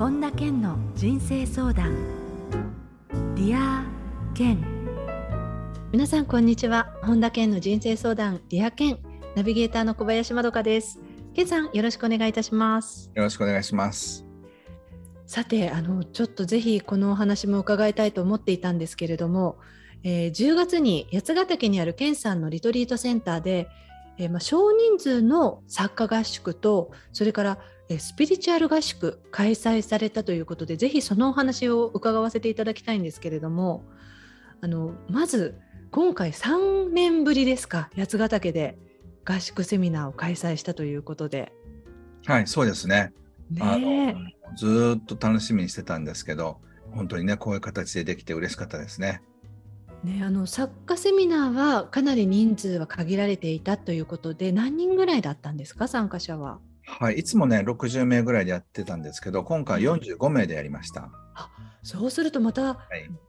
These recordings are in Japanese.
本田健の人生相談。 Dear 健。皆さんこんにちは。本田健の人生相談 Dear 健。ナビゲーターの小林まどかです。健さんよろしくお願いいたします。よろしくお願いします。さてあのちょっとぜひこのお話も伺いたいと思っていたんですけれども、えー、10月に八ヶ岳にある健さんのリトリートセンターでえー、まあ、少人数の作家合宿とそれから、えー、スピリチュアル合宿開催されたということでぜひそのお話を伺わせていただきたいんですけれどもあのまず今回3年ぶりですか八ヶ岳で合宿セミナーを開催したということで。はいそうですねねずっと楽しみにしてたんですけど本当にねこういう形でできて嬉しかったですね。ね、あの作家セミナーはかなり人数は限られていたということで何人ぐらいだったんですか参加者は？はい、いつもね60名ぐらいでやってたんですけど今回45名でやりました。あそうするとまた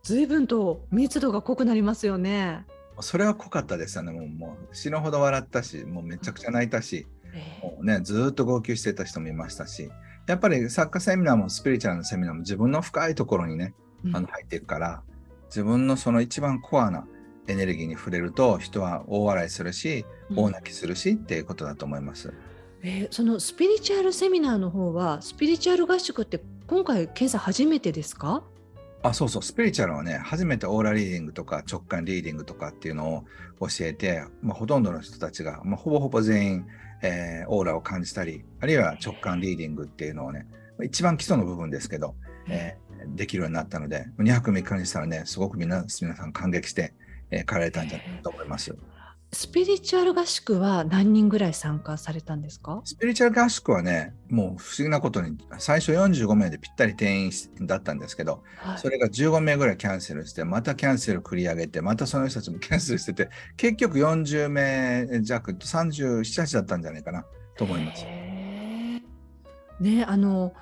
随分と密度が濃くなりますよね。それは濃かったですよね。もうもう死ぬほど笑ったしもうめちゃくちゃ泣いたし、えー、もうね、ずっと号泣してた人もいましたしやっぱり作家セミナーもスピリチュアルのセミナーも自分の深いところにね、あの入っていくから、自分のその一番コアなエネルギーに触れると人は大笑いするし、大泣きするしっていうことだと思います。えー、そのスピリチュアルセミナーの方はスピリチュアル合宿って今回検査初めてですか？あそうそうスピリチュアルはね初めてオーラリーディングとか直感リーディングとかっていうのを教えて、まあ、ほとんどの人たちが、まあ、ほぼほぼ全員、えー、オーラを感じたりあるいは直感リーディングっていうのをね一番基礎の部分ですけど、えできるようになったので、2泊3日にしたらね、すごく皆皆さん感激して、えー、帰られたんじゃないかと思います。スピリチュアル合宿は何人ぐらい参加されたんですか？スピリチュアル合宿はね、もう不思議なことに、最初45名でぴったり定員だったんですけど、はい、それが15名ぐらいキャンセルして、またキャンセル繰り上げて、またその人たちもキャンセルしてて、結局40名弱、37、8だったんじゃないかなと思います。ね、あの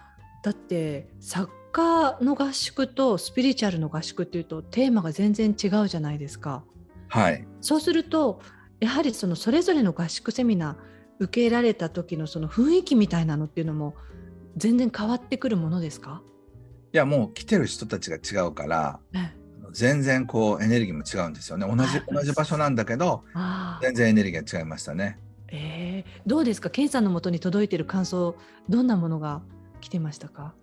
だって作家の合宿とスピリチュアルの合宿っていうとテーマが全然違うじゃないですか。はい、そうするとやはりそのそれぞれの合宿セミナー受けられた時のその雰囲気みたいなのっていうのも全然変わってくるものですか？いやもう来てる人たちが違うから、ね、全然こうエネルギーも違うんですよね。同じ同じ場所なんだけど全然エネルギーが違いましたね。えー、どうですか、ケンさんのもとに届いている感想、どんなものが来てましたか？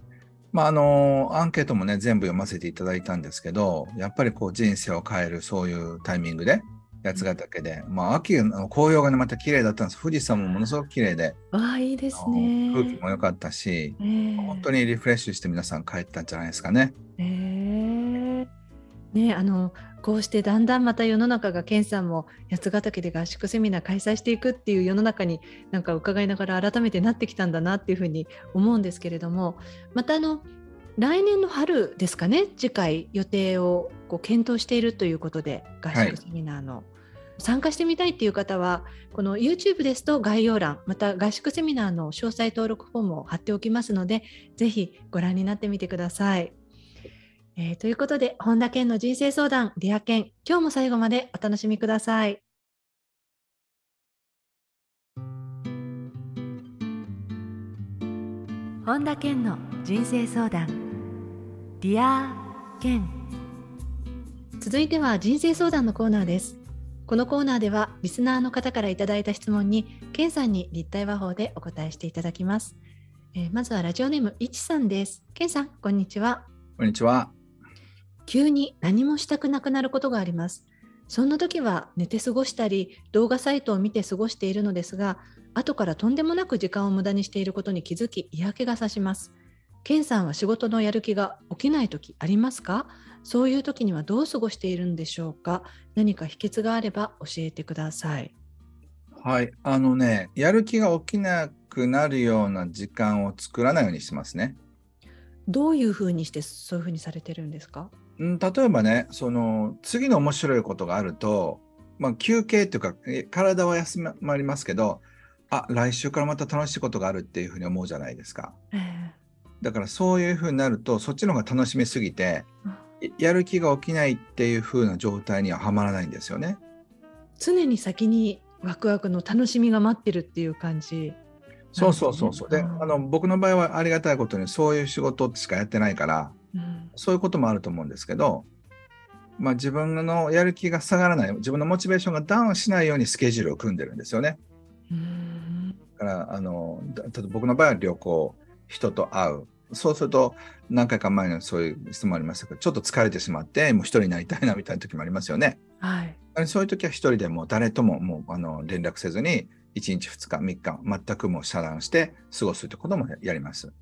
まあ、あのアンケートもね全部読ませていただいたんですけどやっぱりこう人生を変えるそういうタイミングで八ヶ岳で、まあ、秋の紅葉がねまた綺麗だったんです。富士山もものすごく綺麗で。あいいですね。空気も良かったし、えー、本当にリフレッシュして皆さん帰ったんじゃないですかね。えー、ねあのこうしてだんだんまた世の中が健さんも八ヶ岳で合宿セミナー開催していくっていう世の中になんか伺いながら改めてなってきたんだなっていうふうに思うんですけれどもまたあの来年の春ですかね次回予定をこう検討しているということで合宿セミナーの、はい、参加してみたいっていう方はこの YouTube ですと概要欄また合宿セミナーの詳細登録フォームを貼っておきますのでぜひご覧になってみてください。えー、ということで、本田健の人生相談、 Dear 健、今日も最後までお楽しみください。本田健の人生相談、 Dear健。続いては人生相談のコーナーです。このコーナーでは、リスナーの方からいただいた質問に、健さんに立体話法でお答えしていただきます。えー、まずはラジオネームいちさんです。健さん、こんにちは。こんにちは。急に何もしたくなくなることがあります。そんな時は寝て過ごしたり動画サイトを見て過ごしているのですが後からとんでもなく時間を無駄にしていることに気づき嫌気がさします。ケンさんは仕事のやる気が起きない時ありますか？そういう時にはどう過ごしているんでしょうか？何か秘訣があれば教えてください。はい、あのね、やる気が起きなくなるような時間を作らないようにしてますね。どういうふうにしてそういうふうにされてるんですか？例えばねその次の面白いことがあると、まあ、休憩っていうか体は休まりますけどあ来週からまた楽しいことがあるっていうふうに思うじゃないですか、えー、だからそういうふうになるとそっちの方が楽しみすぎて、うん、やる気が起きないっていうふうな状態にははまらないんですよね常に先にワクワクの楽しみが待ってるっていう感じそうそうそうそう。で、うんあの僕の場合はありがたいことにそういう仕事しかやってないから、うんそういうこともあると思うんですけど、まあ、自分のやる気が下がらない、自分のモチベーションがダウンしないようにスケジュールを組んでるんですよね。うんだからあの僕の場合は旅行、人と会う。そうすると何回か前のそういう質問ありましたけど、ちょっと疲れてしまって、もう一人になりたいなみたいな時もありますよね。はい。そういう時は一人でもう誰とももうあの連絡せずに、1日、2日、3日、全くもう遮断して過ごすということもやります。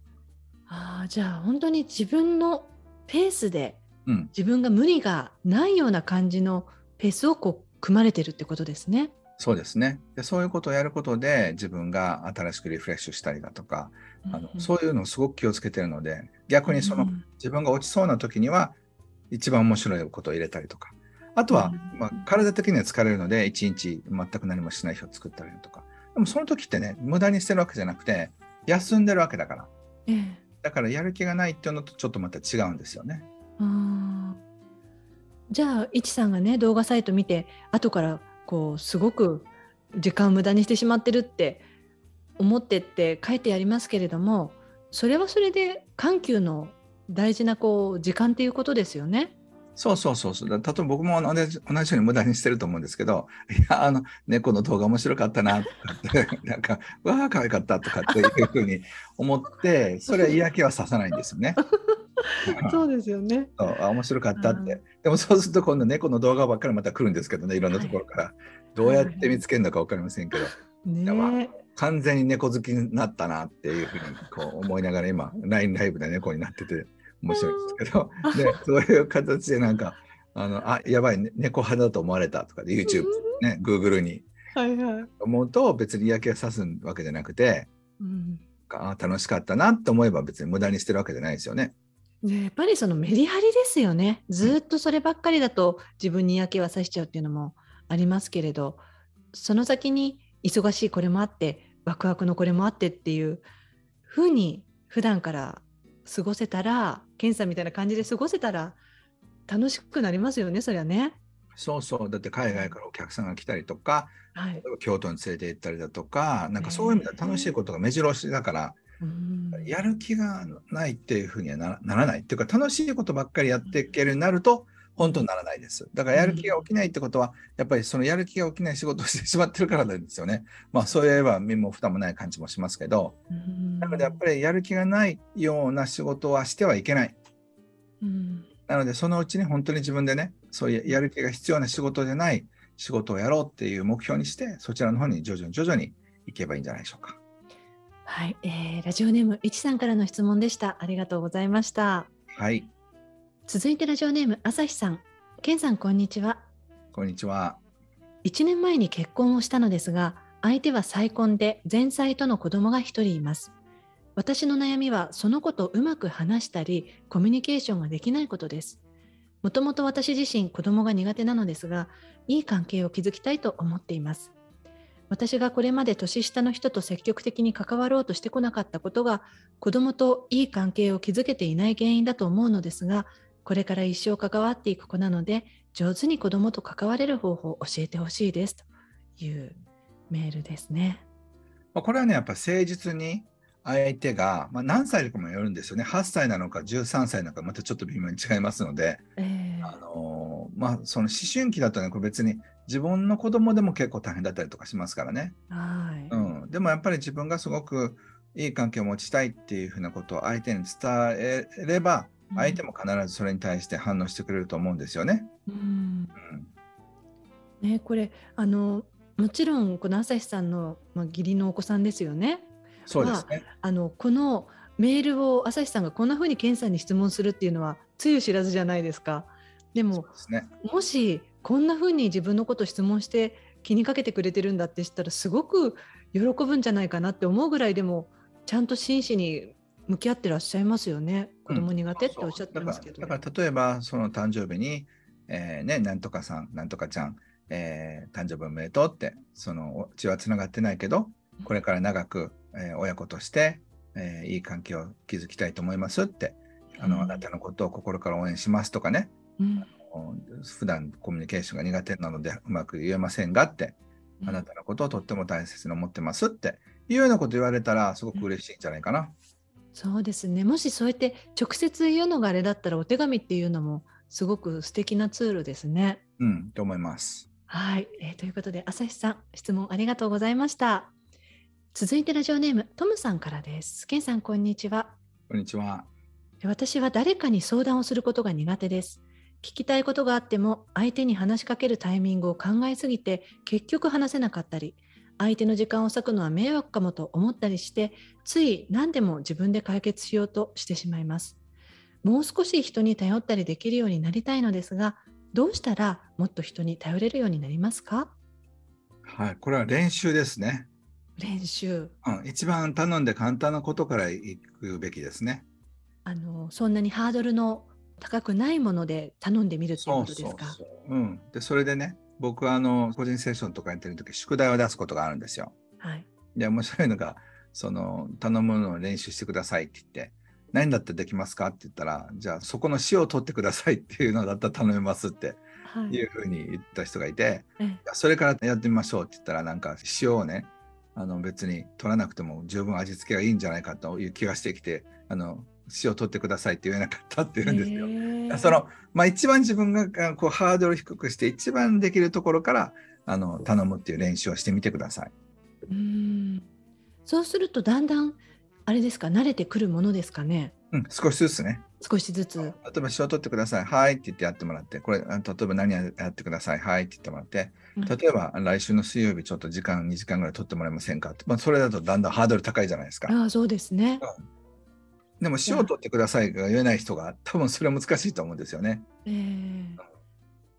ああ、じゃあ本当に自分のペースで、うん自分が無理がないような感じのペースをこう組まれてるってことですね。そうですね。で。そういうことをやることで自分が新しくリフレッシュしたりだとか、あのうん。そういうのをすごく気をつけてるので、逆にそのうん自分が落ちそうな時には一番面白いことを入れたりとか、あとは、うんまあ、体的には疲れるので一日全く何もしない日を作ったりだとか、でもその時ってね、無駄にしてるわけじゃなくて、休んでるわけだから。ええ。だからやる気がないっていうのとちょっとまた違うんですよね。じゃあいちさんがね動画サイト見て後からこうすごく時間を無駄にしてしまってるって思ってって書いてありますけれどもそれはそれで緩急の大事なこう時間っていうことですよね。そうそうそうそう。だ例えば僕も同じ同じように無駄にしてると思うんですけど、いや、あの、猫の動画面白かったなとかって、なんか、うわあ、可愛かったとかっていうふうに思って、それは嫌気はささないんですよね。そうですよね。あ面白かったっうて。でもそうすると今度猫の動画ばっかりまた来るんですけどね、いろんなところから。どうやって見つけるのか分かりませんけど、ね完全に猫好きになったなっていうふうにこう思いながら今、LINE ライブで猫になってて面白いんですけど、でそういう形でなんか、あのあやばい、ね、猫派だと思われたとかで YouTube、ね、Google にはいはい。思うと別に嫌気がさすわけじゃなくて、うんあ楽しかったなって思えば別に無駄にしてるわけじゃないですよね。ねやっぱりそのメリハリですよね。ずっとそればっかりだと自分に嫌気はさしちゃうっていうのもありますけれど、その先に忙しいこれもあって、ワクワクのこれもあってっていう風に普段から過ごせたら、ケンさんみたいな感じで過ごせたら楽しくなりますよね、そりゃね。そうそう、だって海外からお客さんが来たりとか、はい。京都に連れて行ったりだとか、なんかそういう意味では楽しいことが目白押しだから、うんやる気がないっていうふうにはなならない。っていうか、楽しいことばっかりやっていけるようになると、本当にならないです。だからやる気が起きないってことは、やっぱりそのやる気が起きない仕事をしてしまってるからなんですよね。まあ、そういえば身も蓋もない感じもしますけど、うんなのでやっぱりやる気がないような仕事はしてはいけない。うんなので、そのうちに本当に自分でね、そういうやる気が必要な仕事じゃない仕事をやろうっていう目標にして、そちらの方に徐々に徐々に行けばいいんじゃないでしょうか。はい、えーラジオネームいちさんからの質問でした。ありがとうございました。はい、続いてラジオネーム朝日さん。ケンさんこんにちは。こんにちは。1年前に結婚をしたのですが、相手は再婚で前妻との子供が1人います。私の悩みはその子とうまく話したり、コミュニケーションができないことです。もともと私自身子供が苦手なのですが、いい関係を築きたいと思っています。私がこれまで年下の人と積極的に関わろうとしてこなかったことが、子供といい関係を築けていない原因だと思うのですが、これから一生関わっていく子なので、上手に子供と関われる方法を教えてほしいですというメールですね。まあこれはね、やっぱ誠実に相手が、まあ、何歳かもよるんですよね。8歳なのか13歳なのか、またちょっと微妙に違いますので、えあのーまあ、その思春期だとね、別に自分の子供でも結構大変だったりとかしますからね。はい、うん、でもやっぱり自分がすごくいい関係を持ちたいっていうふうなことを相手に伝えれば、相手も必ずそれに対して反応してくれると思うんですよね。うんうん、ね、これあのもちろんこの朝日さんの、まあ、義理のお子さんですよね。そうですね。あのこのメールを朝日さんがこんな風に健さんに質問するっていうのはつゆ知らずじゃないですか。でもね。もしこんな風に自分のこと質問して気にかけてくれてるんだって知ったらすごく喜ぶんじゃないかなって思うぐらいでもちゃんと真摯に向き合ってらっしゃいますよね。子供苦手っておっしゃってますけど。だからだから例えばその誕生日に、えーね、なんとかさん、なんとかちゃん、えー誕生日おめでとうって、その血はつながってないけど、これから長く、えー親子として、えーいい関係を築きたいと思いますって、あの、うんあなたのことを心から応援しますとかね、うん普段コミュニケーションが苦手なのでうまく言えませんがって、うんあなたのことをとっても大切に思ってますっていうようなこと言われたらすごく嬉しいんじゃないかな。そうですねもしそうやって直接言うのがあれだったらお手紙っていうのもすごく素敵なツールですね。うん、と思います。はい、えーということで朝日さん質問ありがとうございました。続いてラジオネームトムさんからです。ケンさんこんにちは。こんにちは。私は誰かに相談をすることが苦手です。聞きたいことがあっても相手に話しかけるタイミングを考えすぎて結局話せなかったり相手の時間を割くのは迷惑かもと思ったりしてつい何でも自分で解決しようとしてしまいます。もう少し人に頼ったりできるようになりたいのですがどうしたらもっと人に頼れるようになりますか？はい、これは練習ですね。練習うん、一番頼んで簡単なことからいくべきですね。あのそんなにハードルの高くないもので頼んでみるっていうことですか？う。うん。で、それでね、僕はあの個人セッションとかやってる時宿題を出すことがあるんですよ。はい。で、面白いのが、その、頼むのを練習してくださいって言って、何だったらできますか？って言ったら、じゃあそこの塩を取ってくださいっていうのだったら頼めますってはいいうふうに言った人がいて、ええいやそれからやってみましょうって言ったら、なんか塩をね、あの別に取らなくても十分味付けがいいんじゃないかという気がしてきて、あの、塩取ってくださいって言えなかったって言うんですよ。へーその、まあ、一番自分があこうハードルを低くして一番できるところからあの頼むっていう練習をしてみてください。うーんそうするとだんだんあれですか慣れてくるものですかねうん、少しずつね。少しずつ例えば塩取ってください。はいって言ってやってもらって、これ、あ例えば何やってください。はいって言ってもらって、うん例えば来週の水曜日ちょっと時間2時間ぐらい取ってもらえませんかって、まあ、それだとだんだんハードル高いじゃないですか。ああそうですねでも塩取ってくださいが言えない人が多分それは難しいと思うんですよね。えー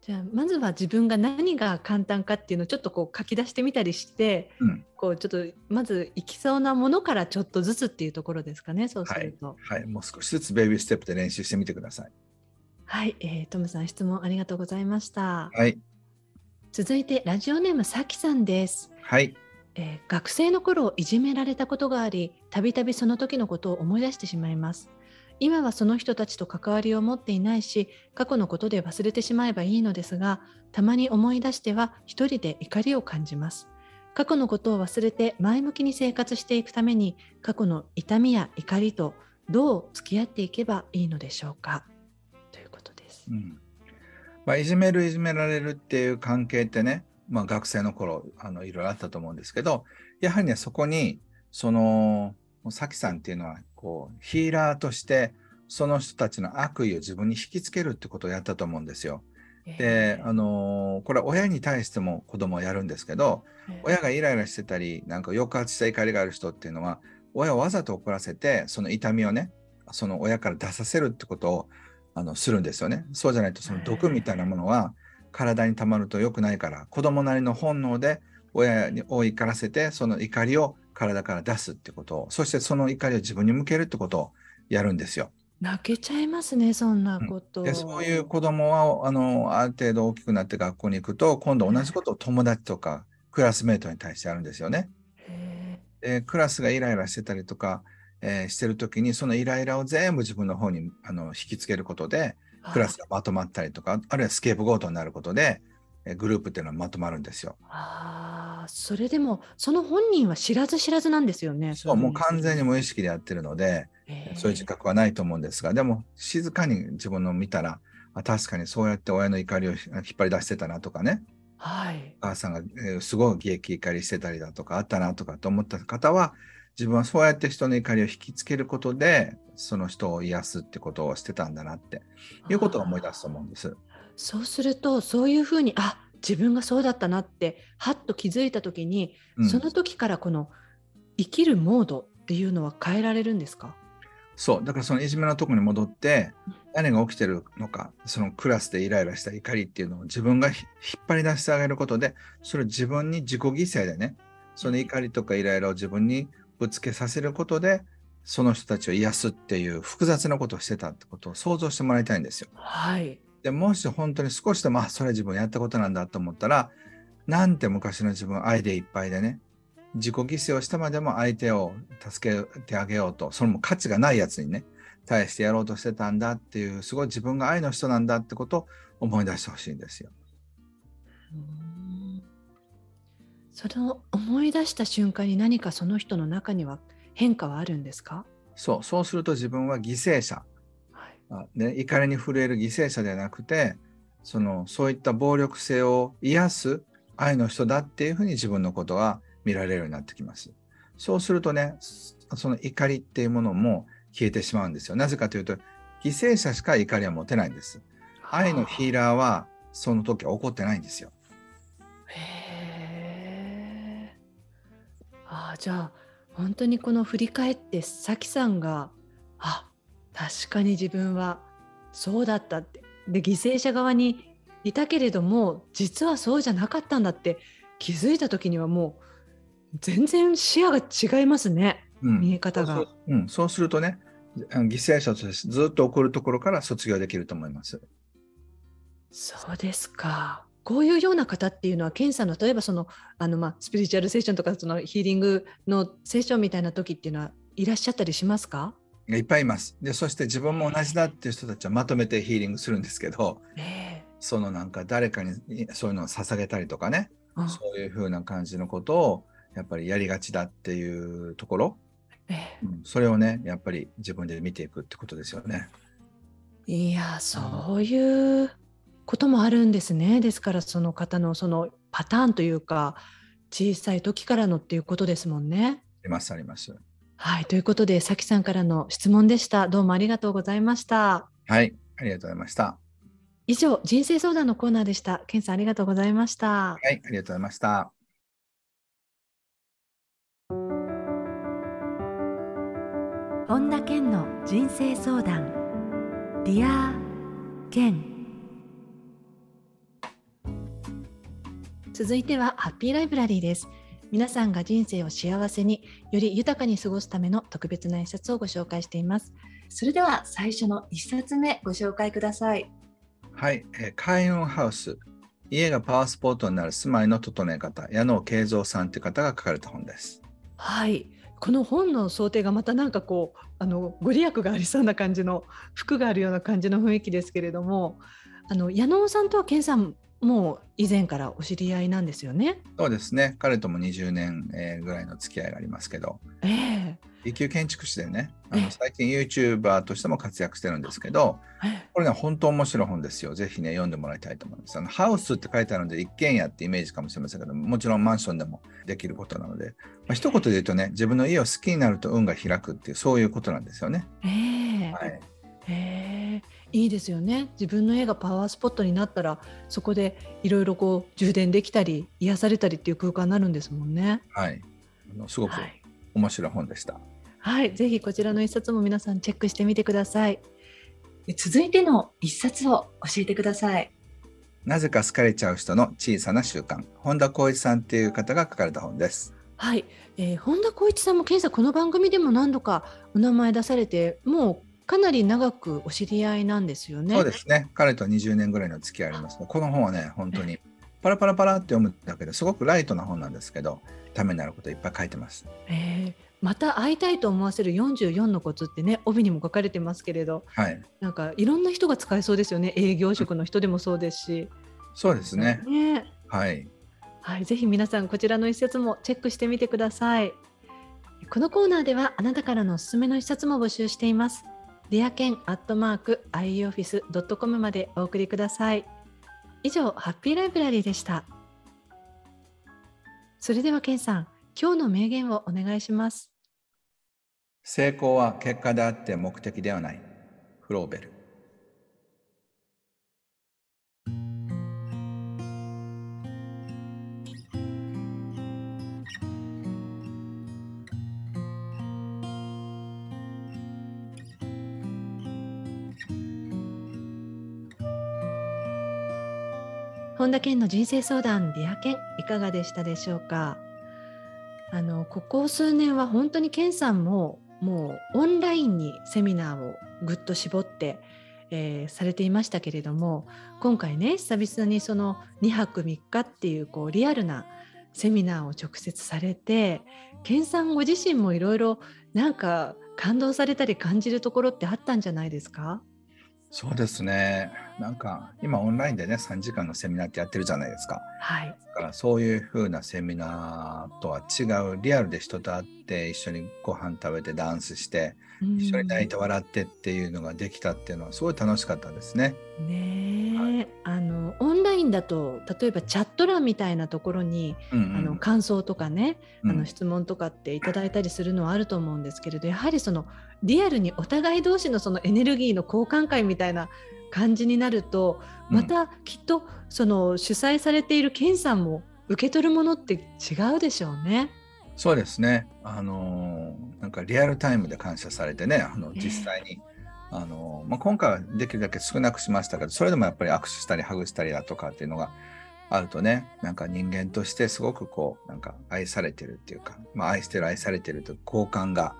じゃあまずは自分が何が簡単かっていうのをちょっとこう書き出してみたりして、うんこうちょっとまずいきそうなものからちょっとずつっていうところですかねそうするとはい。もう少しずつベイビーステップで練習してみてください。はい、えートムさん質問ありがとうございましたはい。続いてラジオネームさきさんですはい。えー学生の頃いじめられたことがありたびたびその時のことを思い出してしまいます。今はその人たちと関わりを持っていないし過去のことで忘れてしまえばいいのですがたまに思い出しては一人で怒りを感じます。過去のことを忘れて前向きに生活していくために過去の痛みや怒りとどう付き合っていけばいいのでしょうか。ということです。うん。まあ、いじめるいじめられるっていう関係ってね、まあ、学生の頃あのいろいろあったと思うんですけどやはりねそこにそのさきさんっていうのはこうヒーラーとしてその人たちの悪意を自分に引きつけるってことをやったと思うんですよ。で、あのこれは親に対しても子供はやるんですけど親がイライラしてたりなんか抑圧した怒りがある人っていうのは親をわざと怒らせてその痛みをねその親から出させるってことをあのするんですよね。そうじゃないとその毒みたいなものは体に溜まると良くないから子供なりの本能で親を怒らせてその怒りを体から出すってことをそしてその怒りを自分に向けるってことをやるんですよ。泣けちゃいますねそんなこと、でそういう子供はあのある程度大きくなって学校に行くと今度同じことを友達とかクラスメートに対してやるんですよね。へでクラスがイライラしてたりとか、えーしてる時にそのイライラを全部自分の方にあの引きつけることでークラスがまとまったりとかあるいはスケープゴートになることで、えーグループっていうのはまとまるんですよ。ああ、それでもその本人は知らず知らずなんですよね。そうもう完全にも無意識でやってるので、そういう自覚はないと思うんですがでも静かに自分の見たらあ確かにそうやって親の怒りを引っ張り出してたなとかねはい。お母さんが、えーすごい激怒りしてたりだとかあったなとかと思った方は自分はそうやって人の怒りを引きつけることでその人を癒すってことをしてたんだなっていうことを思い出すと思うんです。そうするとそういうふうにあ自分がそうだったなってはっと気づいた時に、うん。その時からこの生きるモードっていうのは変えられるんですか？そう。だからそのいじめのとこに戻ってうん。何が起きてるのかそのクラスでイライラした怒りっていうのを自分がひ引っ張り出してあげることでそれを自分に自己犠牲でねその怒りとかイライラを自分にぶつけさせることでその人たちを癒すっていう複雑なことをしてたってことを想像してもらいたいんですよ。はい。でもし本当に少しでもあそれは自分やったことなんだと思ったらなんて昔の自分愛でいっぱいでね自己犠牲をしてまでも相手を助けてあげようとそれも価値がないやつにね対してやろうとしてたんだっていうすごい自分が愛の人なんだってことを思い出してほしいんですよ。その思い出した瞬間に何かその人の中には変化はあるんですか？そう、そうすると自分は犠牲者。はいあね、怒りに震える犠牲者ではなくて、そのそういった暴力性を癒す愛の人だっていうふうに自分のことが見られるようになってきます。そうするとね、その怒りっていうものも消えてしまうんですよ。なぜかというと、犠牲者しか怒りは持てないんです。愛のヒーラーはその時は起こってないんですよ。へえ。ああ、じゃあ、本当にこの振り返ってさきさんが、あ、確かに自分はそうだったって。で、犠牲者側にいたけれども、実はそうじゃなかったんだって気づいた時にはもう全然視野が違いますね。うん見え方がそうするうん、そうするとね、犠牲者としてずっと起こるところから卒業できると思います。そうですか。こういうような方っていうのは、ケンさんの例えばそのあのまあスピリチュアルセッションとかそのヒーリングのセッションみたいな時っていうのはいらっしゃったりしますか？いっぱいいます。で、そして自分も同じだっていう人たちはまとめてヒーリングするんですけど、ええそのなんか誰かにそういうのを捧げたりとかね、あそういう風な感じのことをやっぱりやりがちだっていうところ、ええうんそれをね、やっぱり自分で見ていくってことですよね。いや、そういうこともあるんですね。ですからその方のそのパターンというか、小さい時からのっていうことですもんね。あります、あります。はい、ということで、さきさんからの質問でした。どうもありがとうございました。はい、ありがとうございました。以上、人生相談のコーナーでした。ケンさんありがとうございました。はい、ありがとうございました。本田健の人生相談 Dear 健続いては Happy Library です。皆さんが人生を幸せにより豊かに過ごすための特別な一冊をご紹介しています。それでは最初の一冊目ご紹介ください。はい、えー開運ハウス。家がパワースポットになる住まいの整え方、矢野慶三さんという方が書かれた本です。はい。この本の想定がまたなんかこうあのご利益がありそうな感じの服があるような感じの雰囲気ですけれどもあの矢野さんとは健さんもう以前からお知り合いなんですよね？そうですね、彼とも20年、えーぐらいの付き合いがありますけど、ええ一級建築士でね、あええの最近 YouTuber としても活躍してるんですけど、えこれね、本当面白い本ですよ。ぜひね、読んでもらいたいと思います。あのハウスって書いてあるので、一軒家ってイメージかもしれませんけど、もちろんマンションでもできることなので、まあ、一言で言うとね、自分の家を好きになると運が開くっていう、そういうことなんですよね。ええはい。ええいいですよね自分の家がパワースポットになったらそこでいろいろこう充電できたり癒されたりっていう空間になるんですもんね。はい。あのすごくはい面白い本でした。はい、ぜひこちらの一冊も皆さんチェックしてみてください。続いての一冊を教えてください。なぜか好かれちゃう人の小さな習慣。本田光一さんっていう方が書かれた本です。はい、えー本田光一さんも検査この番組でも何度かお名前出されてもうかなり長くお知り合いなんですよね。そうですね。彼と20年ぐらいの付き合いありますがこの本はね、本当にパラパラパラって読むだけですごくライトな本なんですけど、ためになることいっぱい書いてます。えーまた会いたいと思わせる44のコツってね帯にも書かれてますけれどはい。なんかいろんな人が使えそうですよね営業職の人でもそうですし。そうですね。ねはい。はい、ぜひ皆さんこちらの一冊もチェックしてみてください。このコーナーではあなたからのおすすめの一冊も募集しています。ディアケンアットマーク ioffice.com までお送りください。以上、ハッピーライブラリーでした。それではケンさん、今日の名言をお願いします。成功は結果であって目的ではない。フローベル。本田健の人生相談ディア健いかがでしたでしょうか？あのここ数年は本当に健さんももうオンラインにセミナーをぐっと絞って、えーされていましたけれども今回ね久々にその2泊3日っていうこうリアルなセミナーを直接されて健さんご自身もいろいろなんか感動されたり感じるところってあったんじゃないですか？そうですね。なんか今オンラインでね3時間のセミナーってやってるじゃないですか。はい。だからそういう風なセミナーとは違うリアルで人と会って一緒にご飯食べてダンスして一緒に泣いて笑ってっていうのができたっていうのはすごい楽しかったですね。ねえ、はいあのオンラインだと例えばチャット欄みたいなところに、うんうんあの感想とかね、うんあの質問とかっていただいたりするのはあると思うんですけれどやはりそのリアルにお互い同士のそのエネルギーの交換会みたいな感じになるとまたきっとその主催されているケンさんも受け取るものって違うでしょうね。そうですね。あのーなんかリアルタイムで感謝されてね、あのええ実際に、あのーまあ、今回はできるだけ少なくしましたけど、それでもやっぱり握手したりハグしたりだとかっていうのがあるとね、なんか人間としてすごくこう、なんか愛されてるっていうか、まあ、愛してる愛されてるという交換が、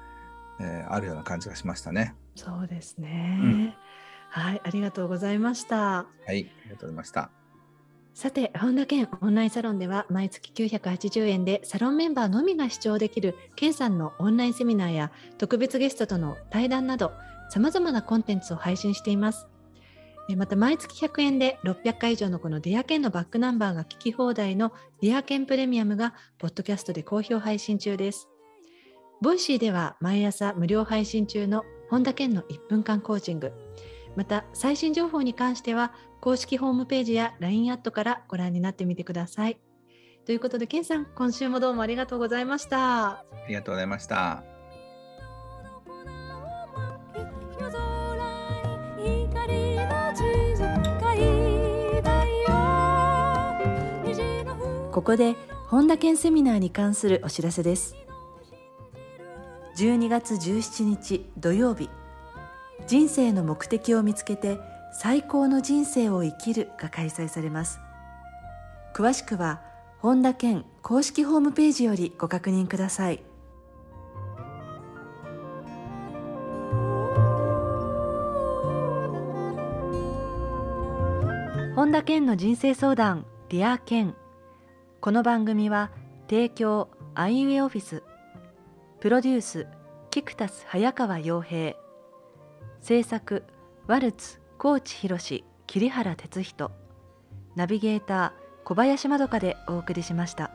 えーあるような感じがしましたね。そうですね、うんはい、ありがとうございました。はい、ありがとうございました。さて、本田健オンラインサロンでは毎月980円でサロンメンバーのみが視聴できる健さんのオンラインセミナーや特別ゲストとの対談など様々なコンテンツを配信しています。えまた毎月100円で600回以上のこのディアケンのバックナンバーが聞き放題のディアケンプレミアムがポッドキャストで好評配信中です。ボイシーでは毎朝無料配信中の本田健の1分間コーチング。また最新情報に関しては公式ホームページや LINE アットからご覧になってみてください。ということで、ケンさん、今週もどうもありがとうございました。ありがとうございました。ここで本田健セミナーに関するお知らせです12月17日土曜日人生の目的を見つけて最高の人生を生きるが開催されます。詳しくは本田健公式ホームページよりご確認ください。本田健の人生相談ディア健。この番組は提供アイウェイオフィス。プロデュースキクタス早川洋平。制作ワルツ高知博桐原哲人ナビゲーター小林まどかでお送りしました。